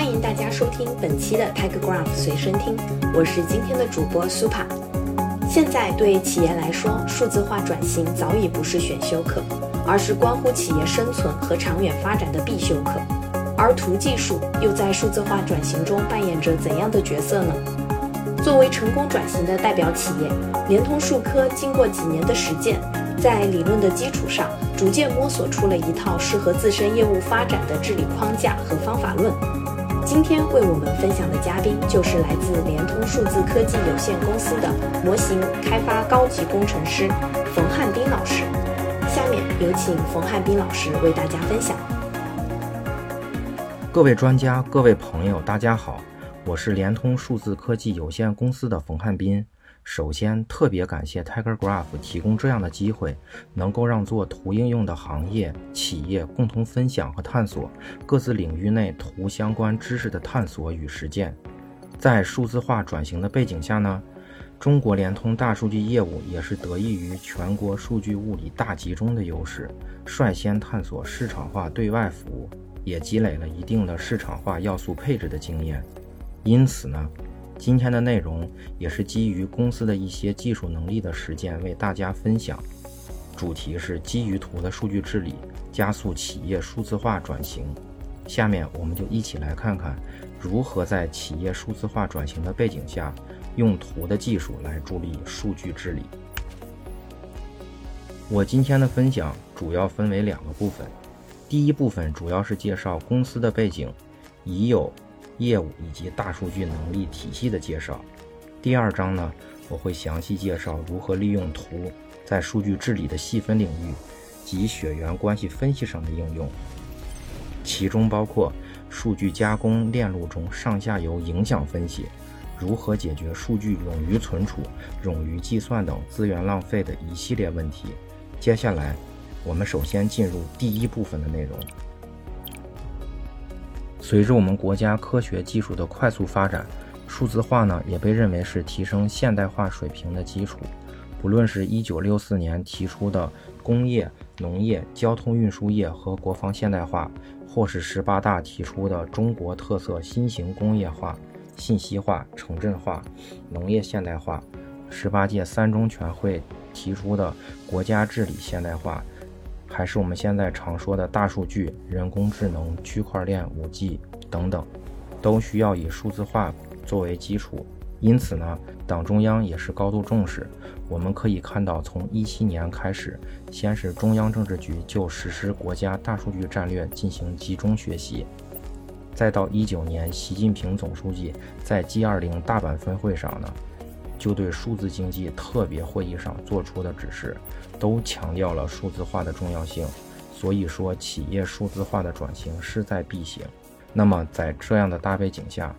欢迎大家收听本期的 TechGraph 随身听，我是今天的主播 Super。现在对企业来说，数字化转型早已不是选修课，而是关乎企业生存和长远发展的必修课。而图技术又在数字化转型中扮演着怎样的角色呢？作为成功转型的代表企业，联通数科经过几年的实践，在理论的基础上，逐渐摸索出了一套适合自身业务发展的治理框架和方法论。今天为我们分享的嘉宾就是来自联通数字科技有限公司的模型开发高级工程师冯汉斌老师。下面有请冯汉斌老师为大家分享。各位专家、各位朋友，大家好。我是联通数字科技有限公司的冯汉斌。首先，特别感谢 Tiger Graph 提供这样的机会，能够让做图应用的行业企业共同分享和探索各自领域内图相关知识的探索与实践。在数字化转型的背景下呢，中国联通大数据业务也是得益于全国数据物理大集中的优势，率先探索市场化对外服务，也积累了一定的市场化要素配置的经验。因此呢，今天的内容也是基于公司的一些技术能力的实践为大家分享。主题是基于图的数据治理，加速企业数字化转型。下面我们就一起来看看如何在企业数字化转型的背景下，用图的技术来助力数据治理。我今天的分享主要分为两个部分，第一部分主要是介绍公司的背景，已有。业务以及大数据能力体系的介绍。第二章呢，我会详细介绍如何利用图在数据治理的细分领域及血缘关系分析上的应用，其中包括数据加工链路中上下游影响分析，如何解决数据冗余存储、冗余计算等资源浪费的一系列问题。接下来，我们首先进入第一部分的内容。随着我们国家科学技术的快速发展，数字化呢也被认为是提升现代化水平的基础。不论是一九六四年提出的工业、农业、交通运输业和国防现代化，或是十八大提出的中国特色新型工业化、信息化、城镇化、农业现代化，十八届三中全会提出的国家治理现代化。还是我们现在常说的大数据、人工智能、区块链、五 G 等等，都需要以数字化作为基础。因此呢，党中央也是高度重视。我们可以看到，从一七年开始，先是中央政治局就实施国家大数据战略进行集中学习，再到一九年，习近平总书记在 G 二零大阪分会上呢。就对数字经济特别会议上做出的指示，都强调了数字化的重要性。所以说，企业数字化的转型势在必行。那么，在这样的大背景下，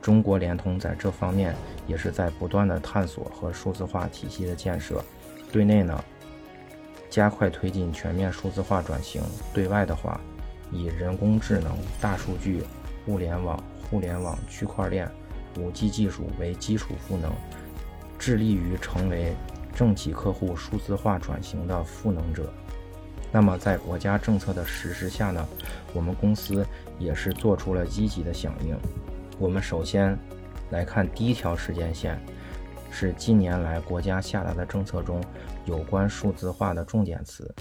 中国联通在这方面也是在不断的探索和数字化体系的建设。对内呢，加快推进全面数字化转型；对外的话，以人工智能、大数据、物联网、互联网、区块链、五 G 技术为基础赋能。致力于成为政企客户数字化转型的赋能者。那么，在国家政策的实施下呢，我们公司也是做出了积极的响应。我们首先来看第一条时间线，是近年来国家下达的政策中有关数字化的重点词。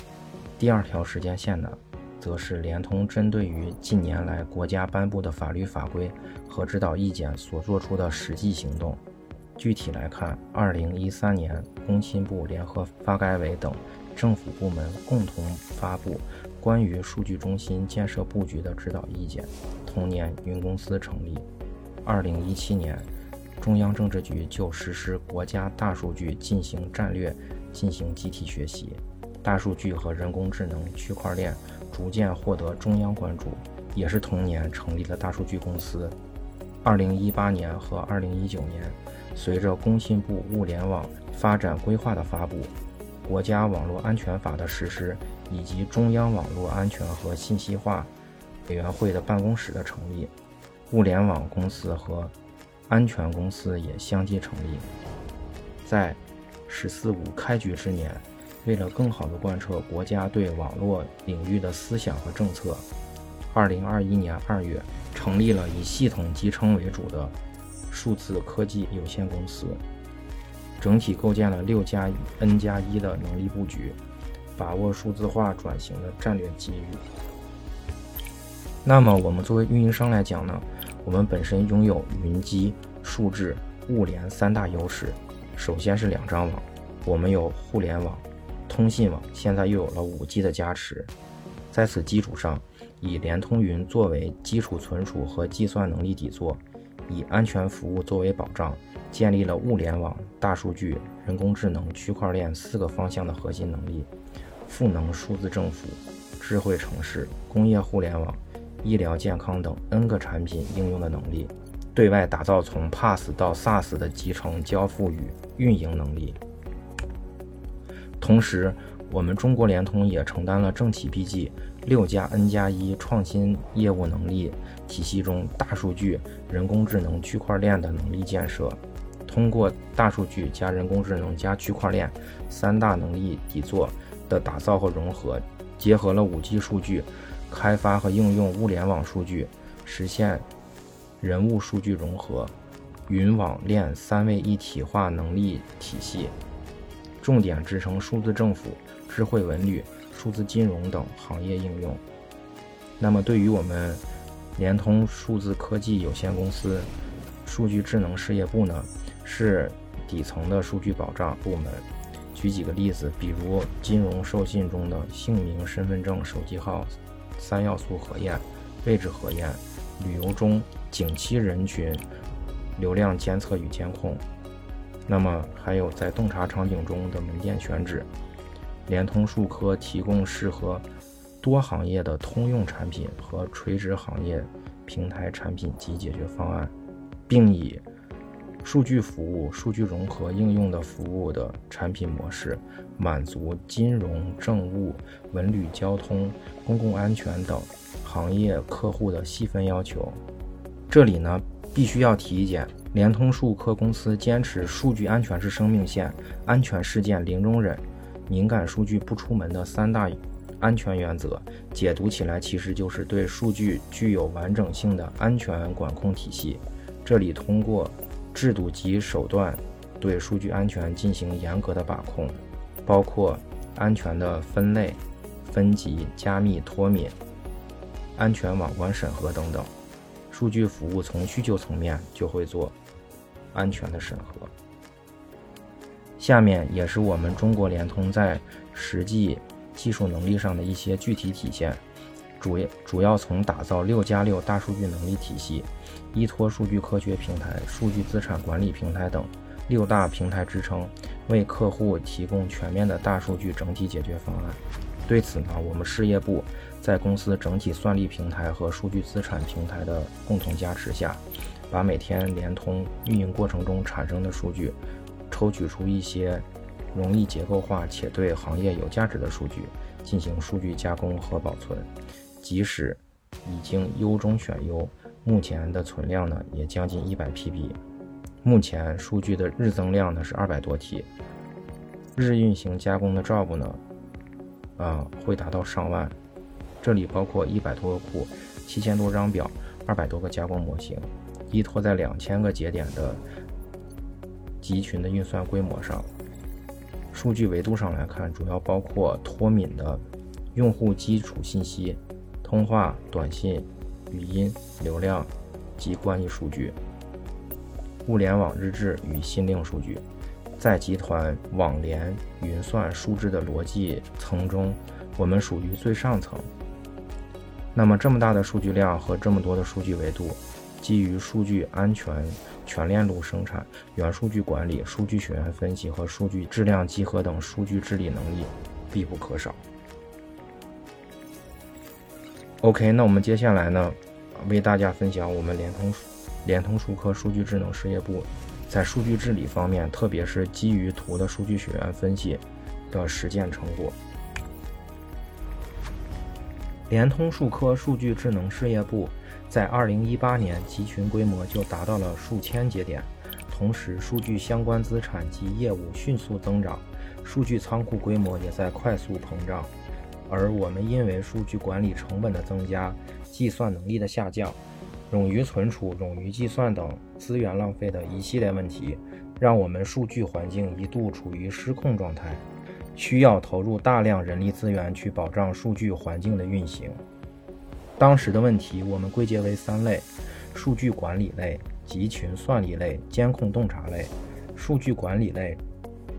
第二条时间线呢，则是联通针对于近年来国家颁布的法律法规和指导意见所做出的实际行动。具体来看，二零一三年，工信部联合发改委等政府部门共同发布关于数据中心建设布局的指导意见。同年，云公司成立。二零一七年，中央政治局就实施国家大数据进行战略进行集体学习，大数据和人工智能、区块链逐渐获得中央关注。也是同年成立了大数据公司。二零一八年和二零一九年。随着工信部物联网发展规划的发布，国家网络安全法的实施，以及中央网络安全和信息化委员会的办公室的成立，物联网公司和安全公司也相继成立。在“十四五”开局之年，为了更好地贯彻国家对网络领域的思想和政策，二零二一年二月成立了以系统集成为主的数字科技有限公司，整体构建了六加 N 加一的能力布局，把握数字化转型的战略机遇。那么，我们作为运营商来讲呢，我们本身拥有云机、数智、物联三大优势。首先是两张网，我们有互联网、通信网，现在又有了五 G 的加持。在此基础上，以联通云作为基础存储和计算能力底座，以安全服务作为保障，建立了物联网、大数据、人工智能、区块链四个方向的核心能力，赋能数字政府、智慧城市、工业互联网。医疗健康等 N 个产品应用的能力，对外打造从 PaaS 到 SaaS 的集成交付与运营能力。同时，我们中国联通也承担了政企 BG 六加 N 加一创新业务能力体系中大数据、人工智能、区块链的能力建设。通过大数据加人工智能加区块链三大能力底座的打造和融合，结合了 5G 数据。开发和应用物联网数据，实现人物数据融合、云网链三位一体化能力体系，重点支撑数字政府、智慧文旅、数字金融等行业应用。那么，对于我们联通数字科技有限公司数据智能事业部呢，是底层的数据保障部门。举几个例子，比如金融授信中的姓名、身份证、手机号。三要素核验、位置核验、旅游中景区人群流量监测与监控，那么还有在洞察场景中的门店选址，联通数科提供适合多行业的通用产品和垂直行业平台产品及解决方案，并以。数据服务、数据融合应用的服务的产品模式，满足金融、政务、文旅、交通、公共安全等行业客户的细分要求。这里呢，必须要提一点：联通数科公司坚持数据安全是生命线，安全事件零容忍，敏感数据不出门的三大安全原则。解读起来，其实就是对数据具有完整性的安全管控体系。这里通过。制度及手段对数据安全进行严格的把控，包括安全的分类、分级、加密、脱敏、安全网关审核等等。数据服务从需求层面就会做安全的审核。下面也是我们中国联通在实际技术能力上的一些具体体现。主要主要从打造六加六大数据能力体系，依托数据科学平台、数据资产管理平台等六大平台支撑，为客户提供全面的大数据整体解决方案。对此呢，我们事业部在公司整体算力平台和数据资产平台的共同加持下，把每天联通运营过程中产生的数据，抽取出一些容易结构化且对行业有价值的数据，进行数据加工和保存。即使已经优中选优，目前的存量呢也将近一百 PB。目前数据的日增量呢是二百多 T，日运行加工的 job 呢，啊会达到上万。这里包括一百多个库、七千多张表、二百多个加工模型，依托在两千个节点的集群的运算规模上。数据维度上来看，主要包括脱敏的用户基础信息。通话、短信、语音流量及关系数据，物联网日志与信令数据，在集团网联、云算、数字的逻辑层中，我们属于最上层。那么这么大的数据量和这么多的数据维度，基于数据安全、全链路生产、元数据管理、数据学院分析和数据质量集合等数据治理能力必不可少。OK，那我们接下来呢，为大家分享我们联通联通数科数据智能事业部在数据治理方面，特别是基于图的数据学院分析的实践成果。联通数科数据智能事业部在2018年集群规模就达到了数千节点，同时数据相关资产及业务迅速增长，数据仓库规模也在快速膨胀。而我们因为数据管理成本的增加，计算能力的下降、冗余存储、冗余计算等资源浪费的一系列问题，让我们数据环境一度处于失控状态，需要投入大量人力资源去保障数据环境的运行。当时的问题我们归结为三类：数据管理类、集群算力类、监控洞察类。数据管理类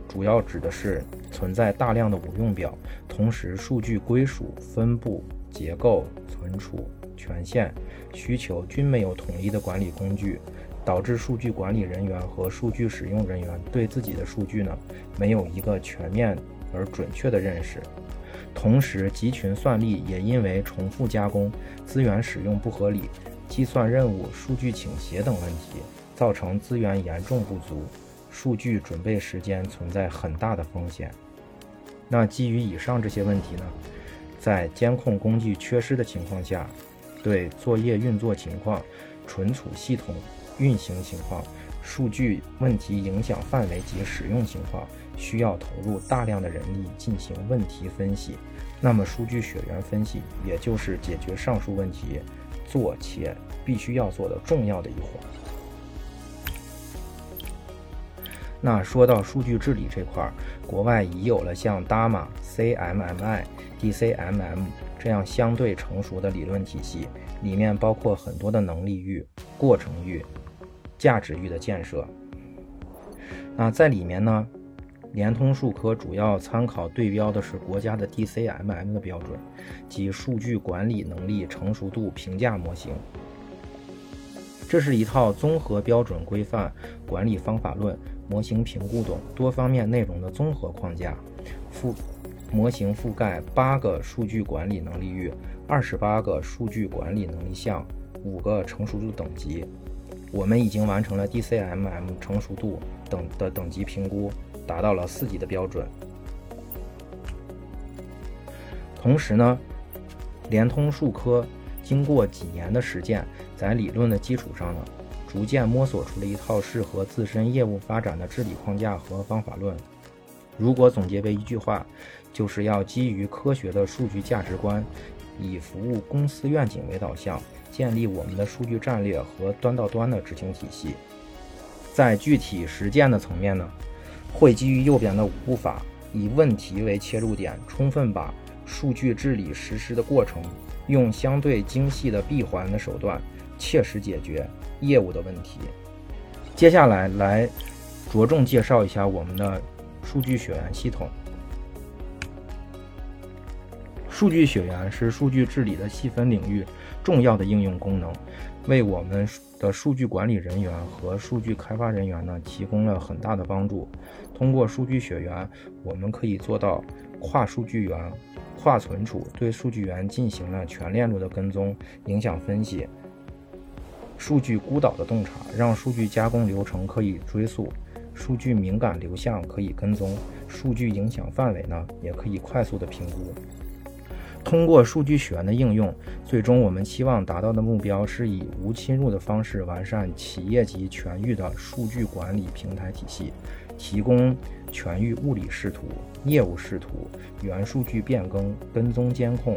主要指的是存在大量的无用表，同时数据归属、分布、结构、存储、权限、需求均没有统一的管理工具，导致数据管理人员和数据使用人员对自己的数据呢没有一个全面而准确的认识。同时，集群算力也因为重复加工、资源使用不合理、计算任务数据倾斜等问题，造成资源严重不足。数据准备时间存在很大的风险。那基于以上这些问题呢，在监控工具缺失的情况下，对作业运作情况、存储系统运行情况、数据问题影响范围及使用情况，需要投入大量的人力进行问题分析。那么，数据血缘分析也就是解决上述问题做且必须要做的重要的一环。那说到数据治理这块儿，国外已有了像 DAMA、CMMI、DCMM 这样相对成熟的理论体系，里面包括很多的能力域、过程域、价值域的建设。那在里面呢，联通数科主要参考对标的是国家的 DCMM 的标准，及数据管理能力成熟度评价模型。这是一套综合标准规范、管理方法论。模型评估等多方面内容的综合框架，覆模型覆盖八个数据管理能力域，二十八个数据管理能力项，五个成熟度等级。我们已经完成了 DCMM 成熟度等的等级评估，达到了四级的标准。同时呢，联通数科经过几年的实践，在理论的基础上呢。逐渐摸索出了一套适合自身业务发展的治理框架和方法论。如果总结为一句话，就是要基于科学的数据价值观，以服务公司愿景为导向，建立我们的数据战略和端到端的执行体系。在具体实践的层面呢，会基于右边的五步法，以问题为切入点，充分把数据治理实施的过程，用相对精细的闭环的手段，切实解决。业务的问题，接下来来着重介绍一下我们的数据血缘系统。数据血缘是数据治理的细分领域重要的应用功能，为我们的数据管理人员和数据开发人员呢提供了很大的帮助。通过数据血缘，我们可以做到跨数据源、跨存储，对数据源进行了全链路的跟踪、影响分析。数据孤岛的洞察，让数据加工流程可以追溯，数据敏感流向可以跟踪，数据影响范围呢也可以快速的评估。通过数据血缘的应用，最终我们期望达到的目标是以无侵入的方式完善企业级全域的数据管理平台体系，提供全域物理视图、业务视图、原数据变更、跟踪监控、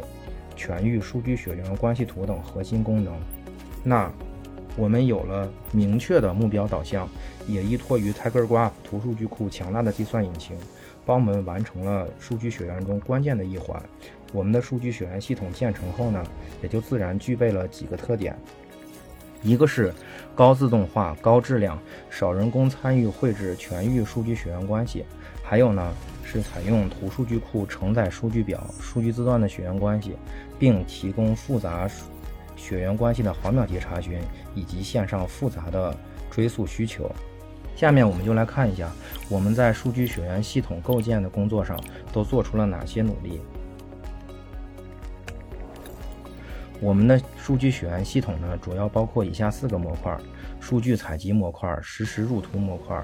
全域数据血缘关系图等核心功能。那。我们有了明确的目标导向，也依托于 Tiger Graph 图数据库强大的计算引擎，帮我们完成了数据血缘中关键的一环。我们的数据血缘系统建成后呢，也就自然具备了几个特点：一个是高自动化、高质量、少人工参与绘制全域数据血缘关系；还有呢是采用图数据库承载数据表、数据字段的血缘关系，并提供复杂。血缘关系的毫秒级查询以及线上复杂的追溯需求。下面我们就来看一下我们在数据血缘系统构建的工作上都做出了哪些努力。我们的数据血缘系统呢，主要包括以下四个模块：数据采集模块、实时入图模块。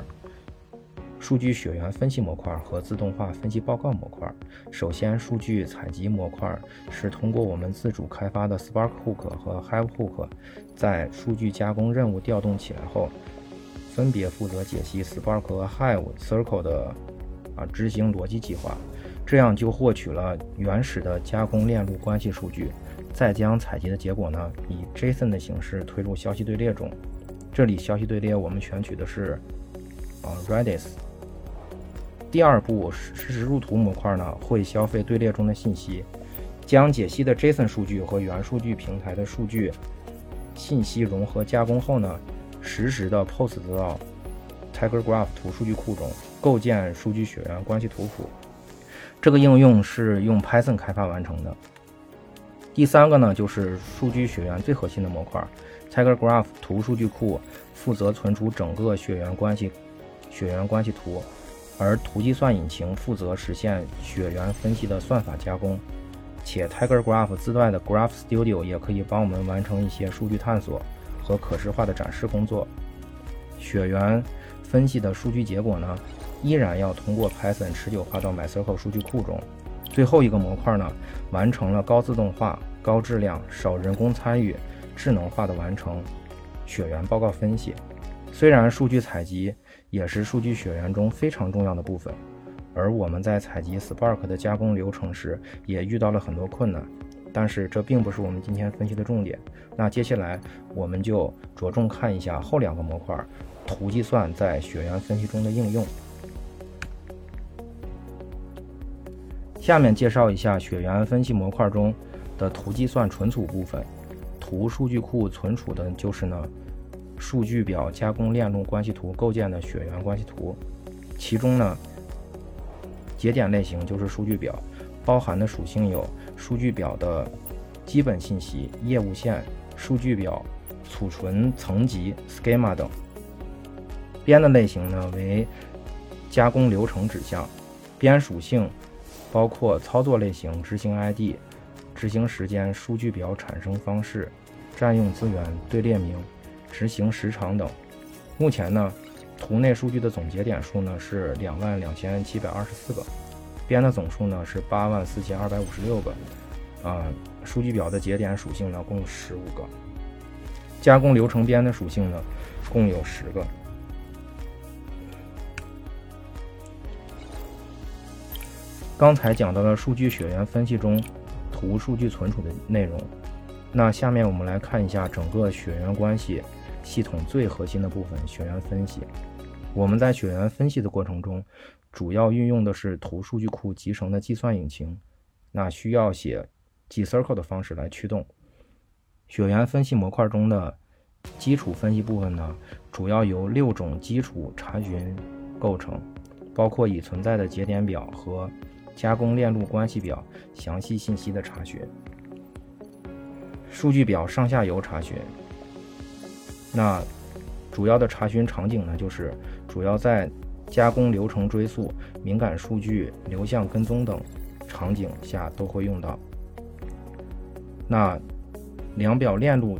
数据血缘分析模块和自动化分析报告模块。首先，数据采集模块是通过我们自主开发的 Spark Hook 和 Hive Hook，在数据加工任务调动起来后，分别负责解析 Spark 和 Hive Circle 的啊执行逻辑计划，这样就获取了原始的加工链路关系数据，再将采集的结果呢以 JSON 的形式推入消息队列中。这里消息队列我们选取的是啊 Redis。第二步实时入图模块呢会消费队列中的信息，将解析的 JSON 数据和元数据平台的数据信息融合加工后呢，实时的 post 到 Tiger Graph 图数据库中，构建数据血缘关系图谱。这个应用是用 Python 开发完成的。第三个呢，就是数据血缘最核心的模块 Tiger Graph 图数据库，负责存储整个血缘关系血缘关系图，而图计算引擎负责实现血缘分析的算法加工。且 Tiger Graph 自带的 Graph Studio 也可以帮我们完成一些数据探索和可视化的展示工作。血缘分析的数据结果呢？依然要通过 Python 持久化到 MySQL 数据库中。最后一个模块呢，完成了高自动化、高质量、少人工参与、智能化的完成血缘报告分析。虽然数据采集也是数据血缘中非常重要的部分，而我们在采集 Spark 的加工流程时也遇到了很多困难，但是这并不是我们今天分析的重点。那接下来我们就着重看一下后两个模块图计算在血缘分析中的应用。下面介绍一下血缘分析模块中的图计算存储部分。图数据库存储的就是呢数据表加工链路关系图构建的血缘关系图，其中呢节点类型就是数据表，包含的属性有数据表的基本信息、业务线、数据表储存层级、schema 等。边的类型呢为加工流程指向，边属性。包括操作类型、执行 ID、执行时间、数据表产生方式、占用资源、队列名、执行时长等。目前呢，图内数据的总节点数呢是两万两千七百二十四个，边的总数呢是八万四千二百五十六个。啊，数据表的节点属性呢共十五个，加工流程边的属性呢共有十个。刚才讲到了数据血缘分析中图数据存储的内容，那下面我们来看一下整个血缘关系系统最核心的部分——血缘分析。我们在血缘分析的过程中，主要运用的是图数据库集成的计算引擎，那需要写 G-circle 的方式来驱动。血缘分析模块中的基础分析部分呢，主要由六种基础查询构成，包括已存在的节点表和加工链路关系表详细信息的查询，数据表上下游查询。那主要的查询场景呢，就是主要在加工流程追溯、敏感数据流向跟踪等场景下都会用到。那量表链路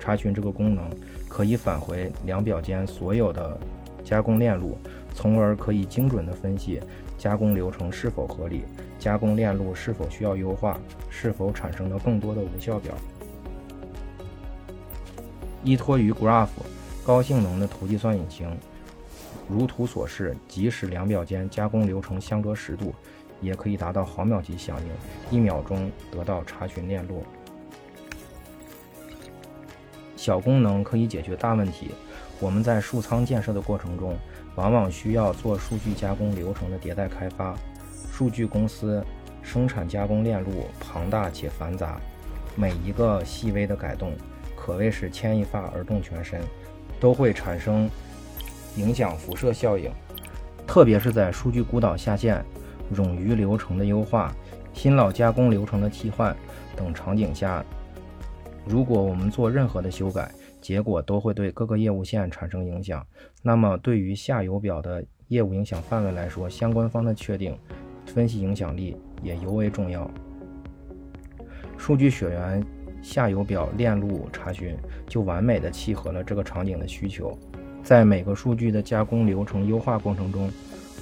查询这个功能，可以返回量表间所有的加工链路，从而可以精准的分析。加工流程是否合理？加工链路是否需要优化？是否产生了更多的无效表？依托于 Graph 高性能的图计算引擎，如图所示，即使量表间加工流程相隔十度，也可以达到毫秒级响应，一秒钟得到查询链路。小功能可以解决大问题。我们在数仓建设的过程中。往往需要做数据加工流程的迭代开发，数据公司生产加工链路庞大且繁杂，每一个细微的改动可谓是牵一发而动全身，都会产生影响辐射效应。特别是在数据孤岛下线、冗余流程的优化、新老加工流程的替换等场景下，如果我们做任何的修改，结果都会对各个业务线产生影响。那么，对于下游表的业务影响范围来说，相关方的确定、分析影响力也尤为重要。数据血缘下游表链路查询就完美的契合了这个场景的需求。在每个数据的加工流程优化过程中，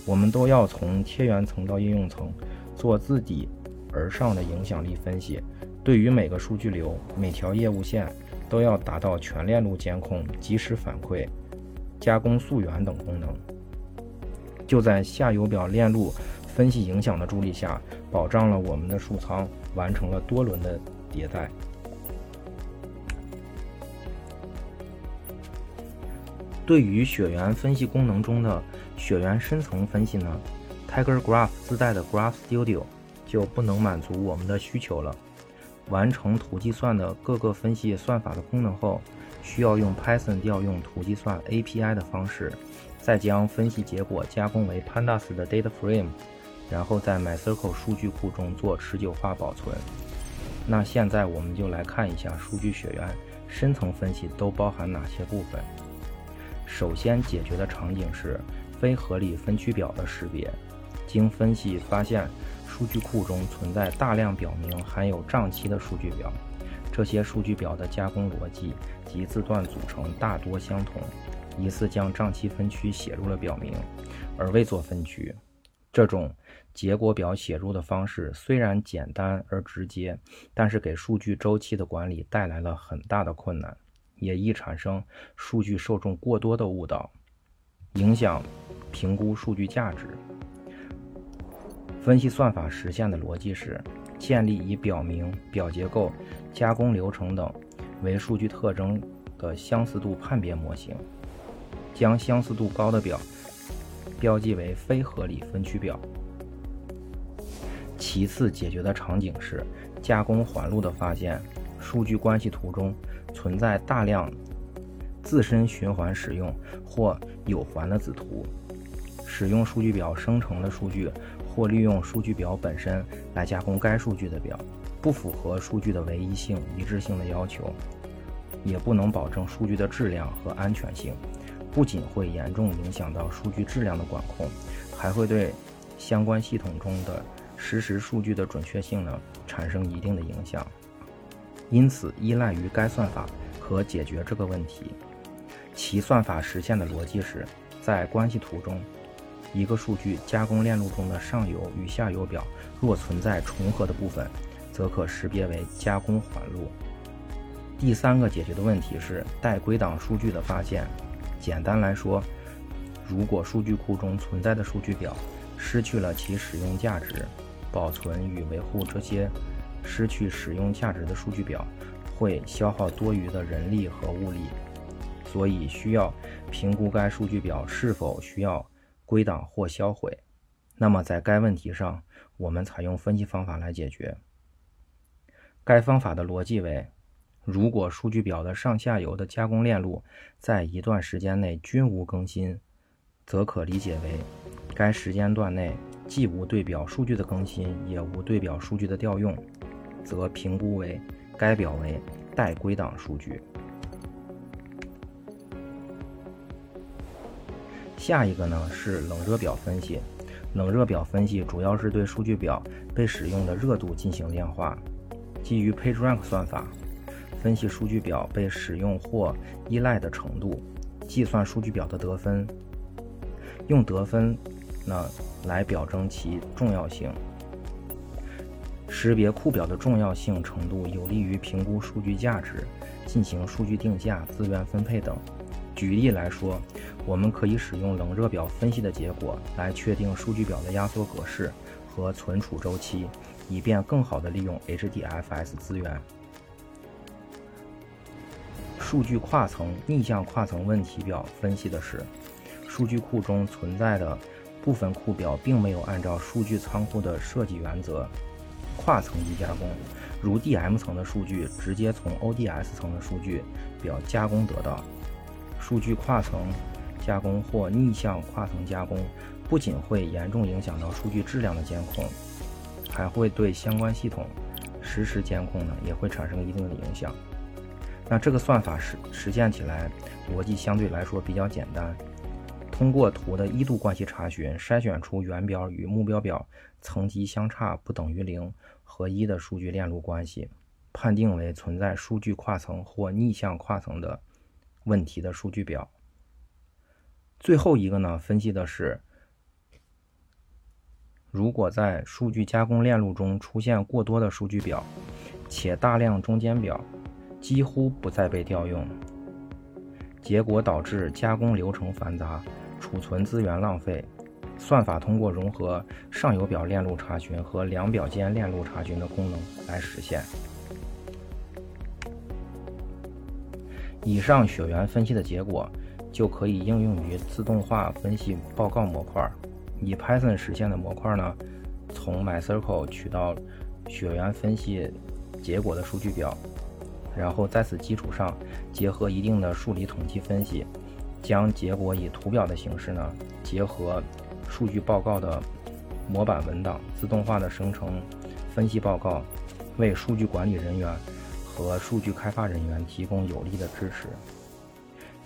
我们都要从贴源层到应用层做自底而上的影响力分析。对于每个数据流、每条业务线。都要达到全链路监控、及时反馈、加工溯源等功能。就在下游表链路分析影响的助力下，保障了我们的数仓完成了多轮的迭代。对于血缘分析功能中的血缘深层分析呢，Tiger Graph 自带的 Graph Studio 就不能满足我们的需求了。完成图计算的各个分析算法的功能后，需要用 Python 调用图计算 API 的方式，再将分析结果加工为 Pandas 的 data frame，然后在 MySQL 数据库中做持久化保存。那现在我们就来看一下数据血缘深层分析都包含哪些部分。首先解决的场景是非合理分区表的识别。经分析发现，数据库中存在大量表明含有账期的数据表，这些数据表的加工逻辑及字段组成大多相同，疑似将账期分区写入了表明，而未做分区。这种结果表写入的方式虽然简单而直接，但是给数据周期的管理带来了很大的困难。也易产生数据受众过多的误导，影响评估数据价值。分析算法实现的逻辑是建立以表明、表结构、加工流程等为数据特征的相似度判别模型，将相似度高的表标记为非合理分区表。其次，解决的场景是加工环路的发现，数据关系图中。存在大量自身循环使用或有环的子图，使用数据表生成的数据，或利用数据表本身来加工该数据的表，不符合数据的唯一性、一致性的要求，也不能保证数据的质量和安全性，不仅会严重影响到数据质量的管控，还会对相关系统中的实时数据的准确性呢产生一定的影响。因此，依赖于该算法可解决这个问题。其算法实现的逻辑是，在关系图中，一个数据加工链路中的上游与下游表若存在重合的部分，则可识别为加工环路。第三个解决的问题是带归档数据的发现。简单来说，如果数据库中存在的数据表失去了其使用价值，保存与维护这些。失去使用价值的数据表会消耗多余的人力和物力，所以需要评估该数据表是否需要归档或销毁。那么在该问题上，我们采用分析方法来解决。该方法的逻辑为：如果数据表的上下游的加工链路在一段时间内均无更新，则可理解为该时间段内既无对表数据的更新，也无对表数据的调用。则评估为该表为待归档数据。下一个呢是冷热表分析。冷热表分析主要是对数据表被使用的热度进行量化，基于 PageRank 算法分析数据表被使用或依赖的程度，计算数据表的得分，用得分呢来表征其重要性。识别库表的重要性程度有利于评估数据价值、进行数据定价、资源分配等。举例来说，我们可以使用冷热表分析的结果来确定数据表的压缩格式和存储周期，以便更好地利用 HDFS 资源。数据跨层逆向跨层问题表分析的是，数据库中存在的部分库表并没有按照数据仓库的设计原则。跨层级加工，如 DM 层的数据直接从 ODS 层的数据表加工得到。数据跨层加工或逆向跨层加工，不仅会严重影响到数据质量的监控，还会对相关系统实时监控呢也会产生一定的影响。那这个算法实实现起来逻辑相对来说比较简单。通过图的一度关系查询，筛选出原表与目标表层级相差不等于零和一的数据链路关系，判定为存在数据跨层或逆向跨层的问题的数据表。最后一个呢，分析的是，如果在数据加工链路中出现过多的数据表，且大量中间表几乎不再被调用，结果导致加工流程繁杂。储存资源浪费，算法通过融合上游表链路查询和两表间链路查询的功能来实现。以上血缘分析的结果就可以应用于自动化分析报告模块。以 Python 实现的模块呢，从 MySQL 取到血缘分析结果的数据表，然后在此基础上结合一定的数理统计分析，将结果以图表的形式呢，结合数据报告的模板文档，自动化的生成分析报告，为数据管理人员和数据开发人员提供有力的支持。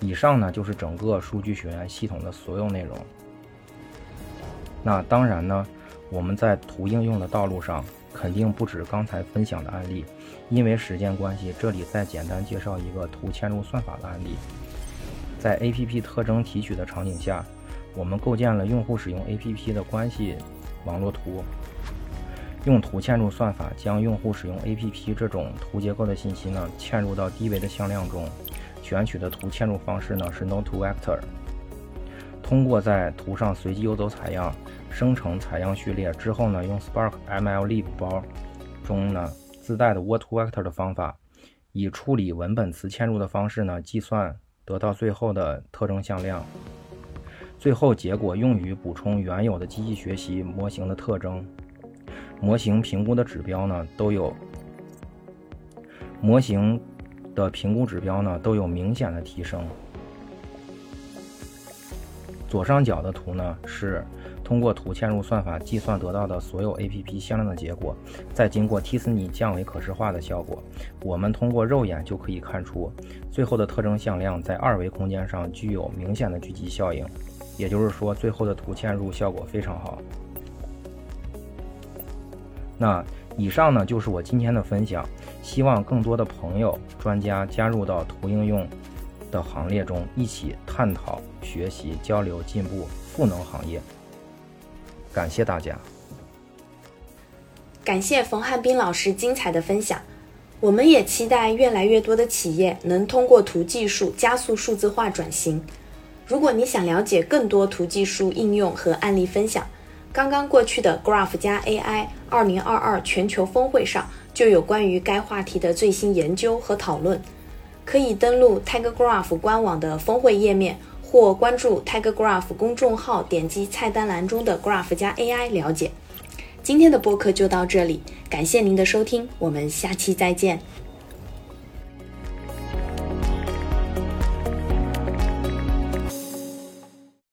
以上呢就是整个数据学院系统的所有内容。那当然呢，我们在图应用的道路上肯定不止刚才分享的案例，因为时间关系，这里再简单介绍一个图嵌入算法的案例。在 APP 特征提取的场景下，我们构建了用户使用 APP 的关系网络图，用图嵌入算法将用户使用 APP 这种图结构的信息呢嵌入到低维的向量中，选取的图嵌入方式呢是 Node2Vector。通过在图上随机游走采样，生成采样序列之后呢，用 Spark MLlib 包中呢自带的 Word2Vector 的方法，以处理文本词嵌入的方式呢计算得到最后的特征向量。最后结果用于补充原有的机器学习模型的特征。模型评估的指标呢都有，模型的评估指标呢都有明显的提升。左上角的图呢，是通过图嵌入算法计算得到的所有 APP 向量的结果，再经过 t-SNE 降为可视化的效果。我们通过肉眼就可以看出，最后的特征向量在二维空间上具有明显的聚集效应，也就是说，最后的图嵌入效果非常好。那以上呢，就是我今天的分享，希望更多的朋友、专家加入到图应用。的行列中一起探讨、学习、交流、进步赋能行业。感谢大家，感谢冯汉斌老师精彩的分享。我们也期待越来越多的企业能通过图技术加速数字化转型。如果你想了解更多图技术应用和案例分享，刚刚过去的 Graph 加 AI 二零二二全球峰会上就有关于该话题的最新研究和讨论。可以登录 TigerGraph 官网的峰会页面，或关注 TigerGraph 公众号，点击菜单栏中的 Graph 加 AI 了解。今天的播客就到这里，感谢您的收听，我们下期再见。